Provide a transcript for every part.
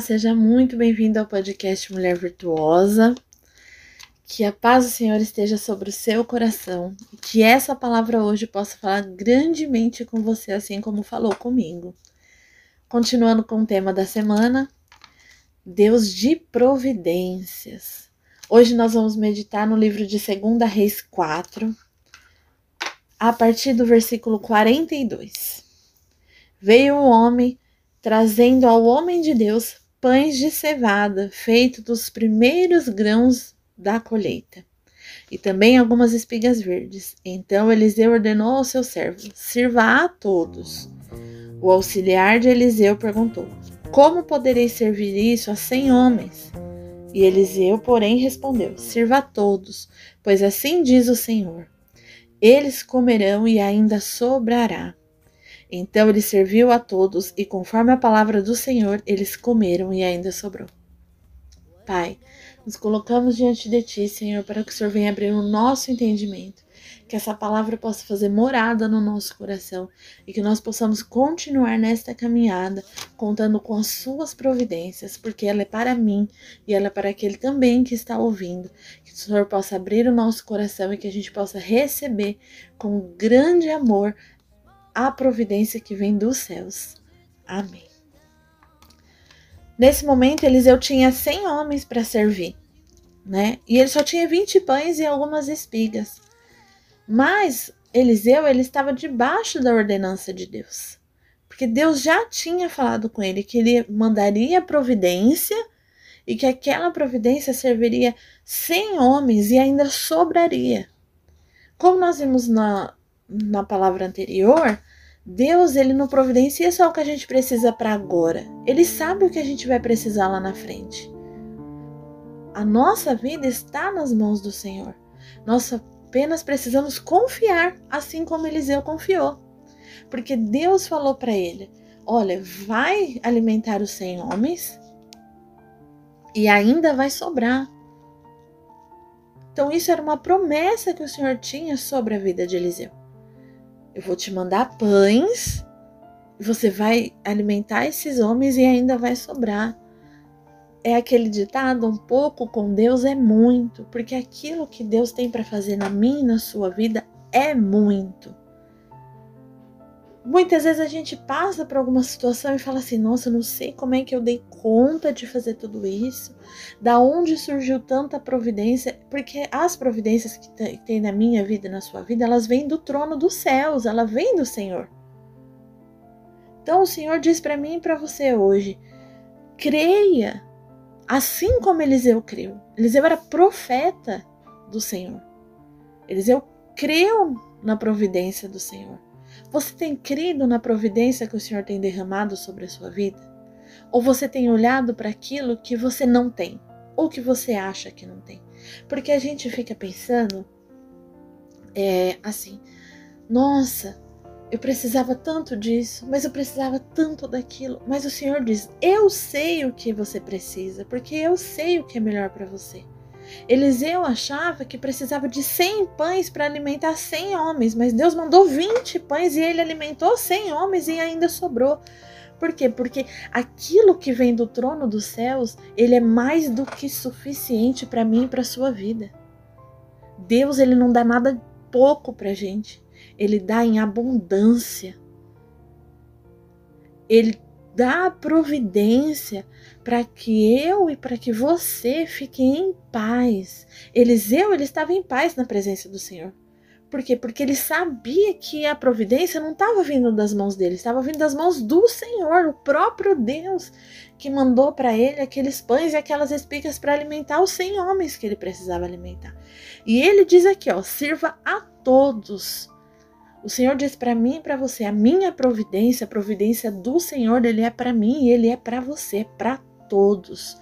Seja muito bem-vindo ao podcast Mulher Virtuosa. Que a paz do Senhor esteja sobre o seu coração e que essa palavra hoje possa falar grandemente com você, assim como falou comigo. Continuando com o tema da semana, Deus de providências. Hoje nós vamos meditar no livro de 2 Reis 4, a partir do versículo 42. Veio um homem trazendo ao homem de Deus pães de cevada, feito dos primeiros grãos da colheita, e também algumas espigas verdes. Então Eliseu ordenou ao seu servo: Sirva a todos. O auxiliar de Eliseu perguntou: Como poderei servir isso a cem homens? E Eliseu, porém, respondeu: Sirva a todos, pois assim diz o Senhor: Eles comerão e ainda sobrará. Então ele serviu a todos, e conforme a palavra do Senhor, eles comeram e ainda sobrou. Pai, nos colocamos diante de Ti, Senhor, para que o Senhor venha abrir o nosso entendimento, que essa palavra possa fazer morada no nosso coração e que nós possamos continuar nesta caminhada, contando com as Suas providências, porque ela é para mim e ela é para aquele também que está ouvindo. Que o Senhor possa abrir o nosso coração e que a gente possa receber com grande amor a providência que vem dos céus. Amém. Nesse momento, Eliseu tinha 100 homens para servir, né? E ele só tinha 20 pães e algumas espigas. Mas Eliseu, ele estava debaixo da ordenança de Deus. Porque Deus já tinha falado com ele que ele mandaria providência e que aquela providência serviria 100 homens e ainda sobraria. Como nós vimos na, na palavra anterior, Deus, ele não providencia só o que a gente precisa para agora. Ele sabe o que a gente vai precisar lá na frente. A nossa vida está nas mãos do Senhor. Nós apenas precisamos confiar, assim como Eliseu confiou. Porque Deus falou para ele: Olha, vai alimentar os cem homens e ainda vai sobrar. Então, isso era uma promessa que o Senhor tinha sobre a vida de Eliseu. Eu vou te mandar pães, você vai alimentar esses homens e ainda vai sobrar. É aquele ditado: um pouco com Deus é muito, porque aquilo que Deus tem para fazer na minha e na sua vida é muito. Muitas vezes a gente passa por alguma situação e fala assim: nossa, não sei como é que eu dei conta de fazer tudo isso, da onde surgiu tanta providência, porque as providências que tem na minha vida e na sua vida, elas vêm do trono dos céus, ela vem do Senhor. Então o Senhor diz para mim e para você hoje: creia, assim como Eliseu creu. Eliseu era profeta do Senhor. Eliseu creu na providência do Senhor. Você tem crido na providência que o Senhor tem derramado sobre a sua vida? Ou você tem olhado para aquilo que você não tem? Ou que você acha que não tem? Porque a gente fica pensando é, assim: nossa, eu precisava tanto disso, mas eu precisava tanto daquilo. Mas o Senhor diz: eu sei o que você precisa, porque eu sei o que é melhor para você. Eliseu achava que precisava de 100 pães para alimentar 100 homens, mas Deus mandou 20 pães e ele alimentou 100 homens e ainda sobrou. Por quê? Porque aquilo que vem do trono dos céus, ele é mais do que suficiente para mim e para sua vida. Deus, ele não dá nada pouco para gente. Ele dá em abundância. Ele dá providência para que eu e para que você fiquem em paz. Eliseu, ele estava em paz na presença do Senhor. Por quê? Porque ele sabia que a providência não estava vindo das mãos dele, estava vindo das mãos do Senhor, o próprio Deus, que mandou para ele aqueles pães e aquelas espigas para alimentar os 100 homens que ele precisava alimentar. E ele diz aqui, ó, sirva a todos o Senhor diz para mim e para você: a minha providência, a providência do Senhor, ele é para mim e ele é para você, para todos.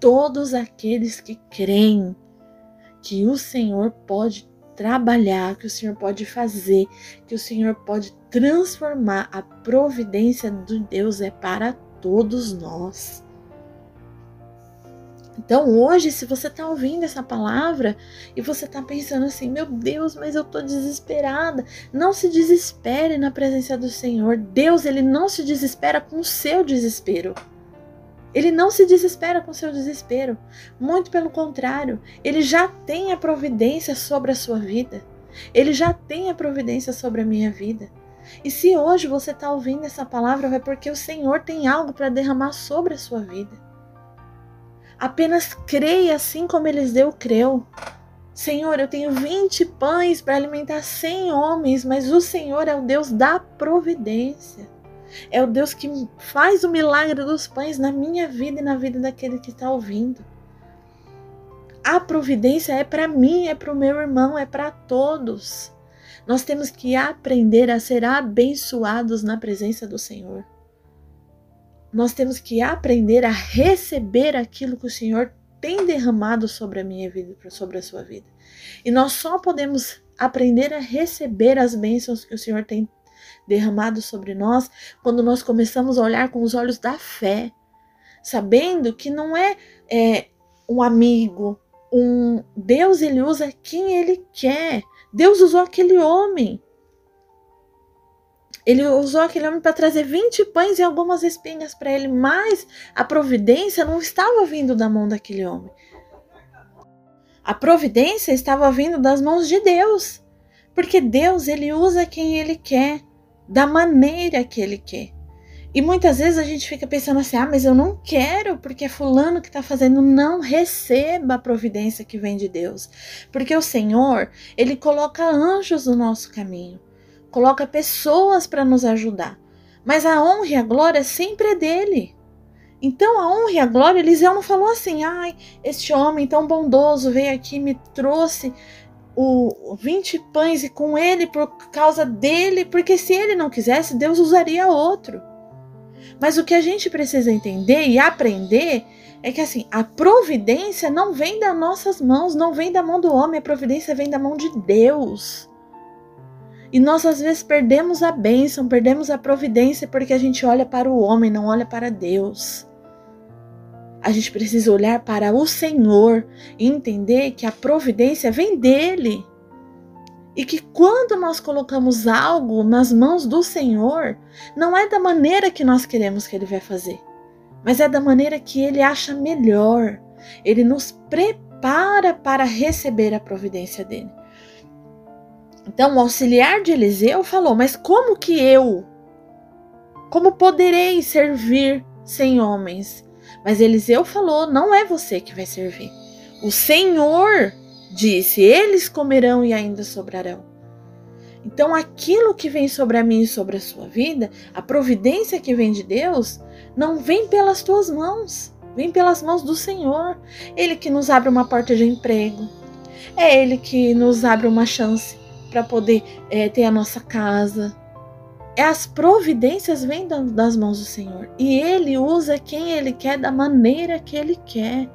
Todos aqueles que creem que o Senhor pode trabalhar, que o Senhor pode fazer, que o Senhor pode transformar. A providência de Deus é para todos nós. Então, hoje, se você está ouvindo essa palavra e você está pensando assim, meu Deus, mas eu estou desesperada, não se desespere na presença do Senhor. Deus, ele não se desespera com o seu desespero. Ele não se desespera com seu desespero. Muito pelo contrário, ele já tem a providência sobre a sua vida. Ele já tem a providência sobre a minha vida. E se hoje você está ouvindo essa palavra, é porque o Senhor tem algo para derramar sobre a sua vida. Apenas creia assim como Eliseu creu. Senhor, eu tenho 20 pães para alimentar 100 homens, mas o Senhor é o Deus da providência. É o Deus que faz o milagre dos pães na minha vida e na vida daquele que está ouvindo. A providência é para mim, é para o meu irmão, é para todos. Nós temos que aprender a ser abençoados na presença do Senhor. Nós temos que aprender a receber aquilo que o Senhor tem derramado sobre a minha vida, sobre a sua vida. E nós só podemos aprender a receber as bênçãos que o Senhor tem derramado sobre nós quando nós começamos a olhar com os olhos da fé, sabendo que não é, é um amigo, um Deus ele usa quem ele quer. Deus usou aquele homem. Ele usou aquele homem para trazer 20 pães e algumas espinhas para ele, mas a providência não estava vindo da mão daquele homem. A providência estava vindo das mãos de Deus. Porque Deus, ele usa quem ele quer da maneira que ele quer. E muitas vezes a gente fica pensando assim: ah, mas eu não quero, porque é Fulano que está fazendo. Não receba a providência que vem de Deus. Porque o Senhor, ele coloca anjos no nosso caminho, coloca pessoas para nos ajudar. Mas a honra e a glória sempre é dele. Então a honra e a glória, Eliseu não falou assim: ai, este homem tão bondoso veio aqui me trouxe o 20 pães e com ele por causa dele, porque se ele não quisesse, Deus usaria outro. Mas o que a gente precisa entender e aprender é que assim, a providência não vem das nossas mãos, não vem da mão do homem, a providência vem da mão de Deus. E nós às vezes perdemos a bênção, perdemos a providência porque a gente olha para o homem, não olha para Deus. A gente precisa olhar para o Senhor e entender que a providência vem dele. E que quando nós colocamos algo nas mãos do Senhor, não é da maneira que nós queremos que ele vai fazer, mas é da maneira que ele acha melhor. Ele nos prepara para receber a providência dele. Então, o auxiliar de Eliseu falou: Mas como que eu, como poderei servir sem homens? Mas Eliseu falou: Não é você que vai servir. O Senhor disse: Eles comerão e ainda sobrarão. Então, aquilo que vem sobre a mim e sobre a sua vida, a providência que vem de Deus, não vem pelas tuas mãos, vem pelas mãos do Senhor. Ele que nos abre uma porta de emprego, é Ele que nos abre uma chance para poder é, ter a nossa casa, as providências vêm das mãos do Senhor e Ele usa quem Ele quer da maneira que Ele quer.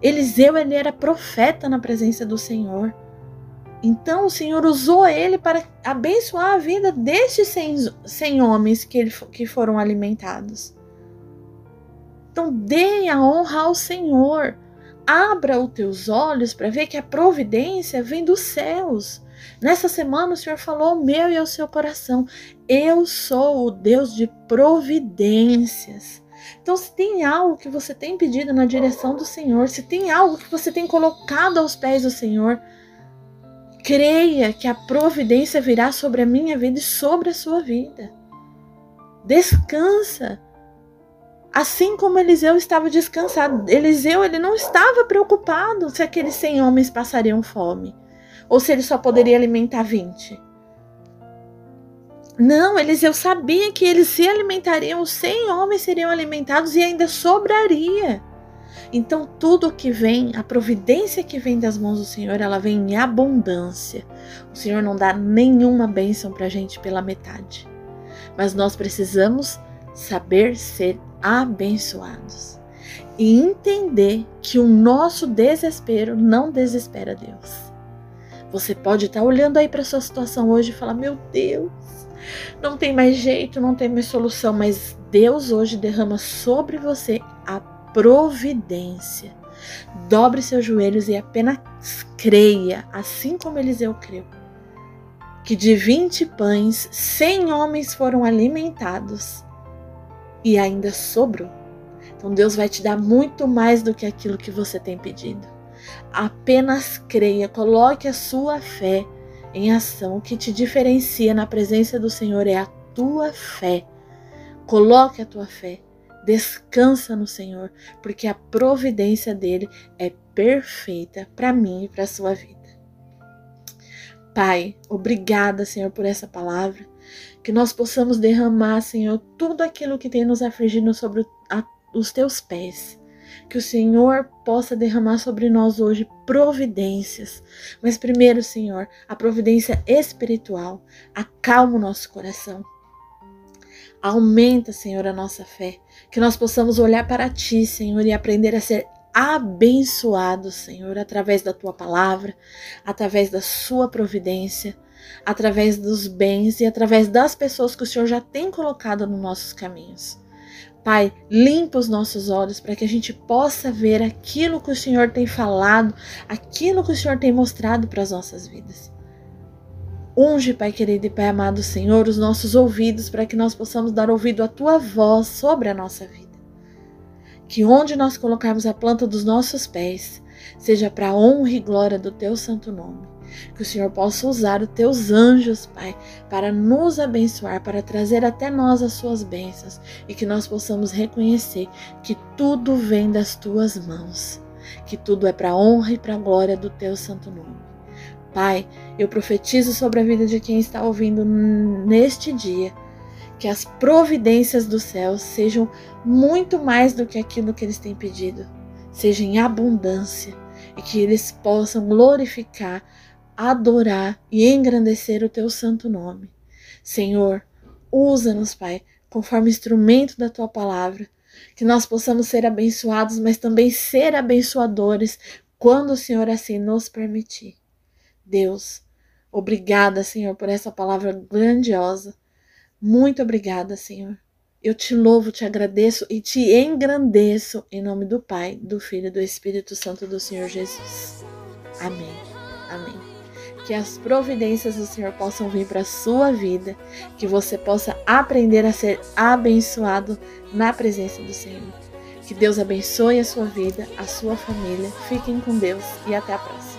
Eliseu ele era profeta na presença do Senhor. Então o Senhor usou ele para abençoar a vida destes 100, 100 homens que, ele, que foram alimentados. Então dê a honra ao Senhor. Abra os teus olhos para ver que a providência vem dos céus. Nessa semana o Senhor falou ao meu e ao seu coração: Eu sou o Deus de providências. Então, se tem algo que você tem pedido na direção do Senhor, se tem algo que você tem colocado aos pés do Senhor, creia que a providência virá sobre a minha vida e sobre a sua vida. Descansa. Assim como Eliseu estava descansado. Eliseu ele não estava preocupado se aqueles 100 homens passariam fome ou se ele só poderia alimentar 20. Não, Eliseu sabia que eles se alimentariam, os 100 homens seriam alimentados e ainda sobraria. Então, tudo que vem, a providência que vem das mãos do Senhor, ela vem em abundância. O Senhor não dá nenhuma bênção para a gente pela metade. Mas nós precisamos saber ser abençoados e entender que o nosso desespero não desespera Deus. Você pode estar tá olhando aí para sua situação hoje e falar: "Meu Deus, não tem mais jeito, não tem mais solução", mas Deus hoje derrama sobre você a providência. Dobre seus joelhos e apenas creia, assim como Eliseu creu, que de 20 pães, 100 homens foram alimentados e ainda sobrou. Então Deus vai te dar muito mais do que aquilo que você tem pedido. Apenas creia, coloque a sua fé em ação. O que te diferencia na presença do Senhor é a tua fé. Coloque a tua fé. Descansa no Senhor, porque a providência dele é perfeita para mim e para a sua vida. Pai, obrigada, Senhor, por essa palavra. Que nós possamos derramar, Senhor, tudo aquilo que tem nos afligido sobre a, os teus pés. Que o Senhor possa derramar sobre nós hoje providências. Mas primeiro, Senhor, a providência espiritual. Acalma o nosso coração. Aumenta, Senhor, a nossa fé. Que nós possamos olhar para Ti, Senhor, e aprender a ser abençoados, Senhor, através da Tua palavra, através da Sua providência, através dos bens e através das pessoas que o Senhor já tem colocado nos nossos caminhos. Pai, limpa os nossos olhos para que a gente possa ver aquilo que o Senhor tem falado, aquilo que o Senhor tem mostrado para as nossas vidas. Unge, Pai querido e Pai amado Senhor, os nossos ouvidos para que nós possamos dar ouvido à tua voz sobre a nossa vida. Que onde nós colocarmos a planta dos nossos pés, seja para honra e glória do teu santo nome. Que o Senhor possa usar os teus anjos, Pai, para nos abençoar, para trazer até nós as suas bênçãos e que nós possamos reconhecer que tudo vem das tuas mãos, que tudo é para a honra e para a glória do teu santo nome. Pai, eu profetizo sobre a vida de quem está ouvindo neste dia que as providências do céu sejam muito mais do que aquilo que eles têm pedido, seja em abundância e que eles possam glorificar, adorar e engrandecer o teu santo nome. Senhor, usa-nos, Pai, conforme instrumento da tua palavra, que nós possamos ser abençoados, mas também ser abençoadores quando o Senhor assim nos permitir. Deus, obrigada, Senhor, por essa palavra grandiosa. Muito obrigada, Senhor. Eu te louvo, te agradeço e te engrandeço em nome do Pai, do Filho e do Espírito Santo do Senhor Jesus. Amém. Amém. Que as providências do Senhor possam vir para a sua vida, que você possa aprender a ser abençoado na presença do Senhor. Que Deus abençoe a sua vida, a sua família. Fiquem com Deus e até a próxima.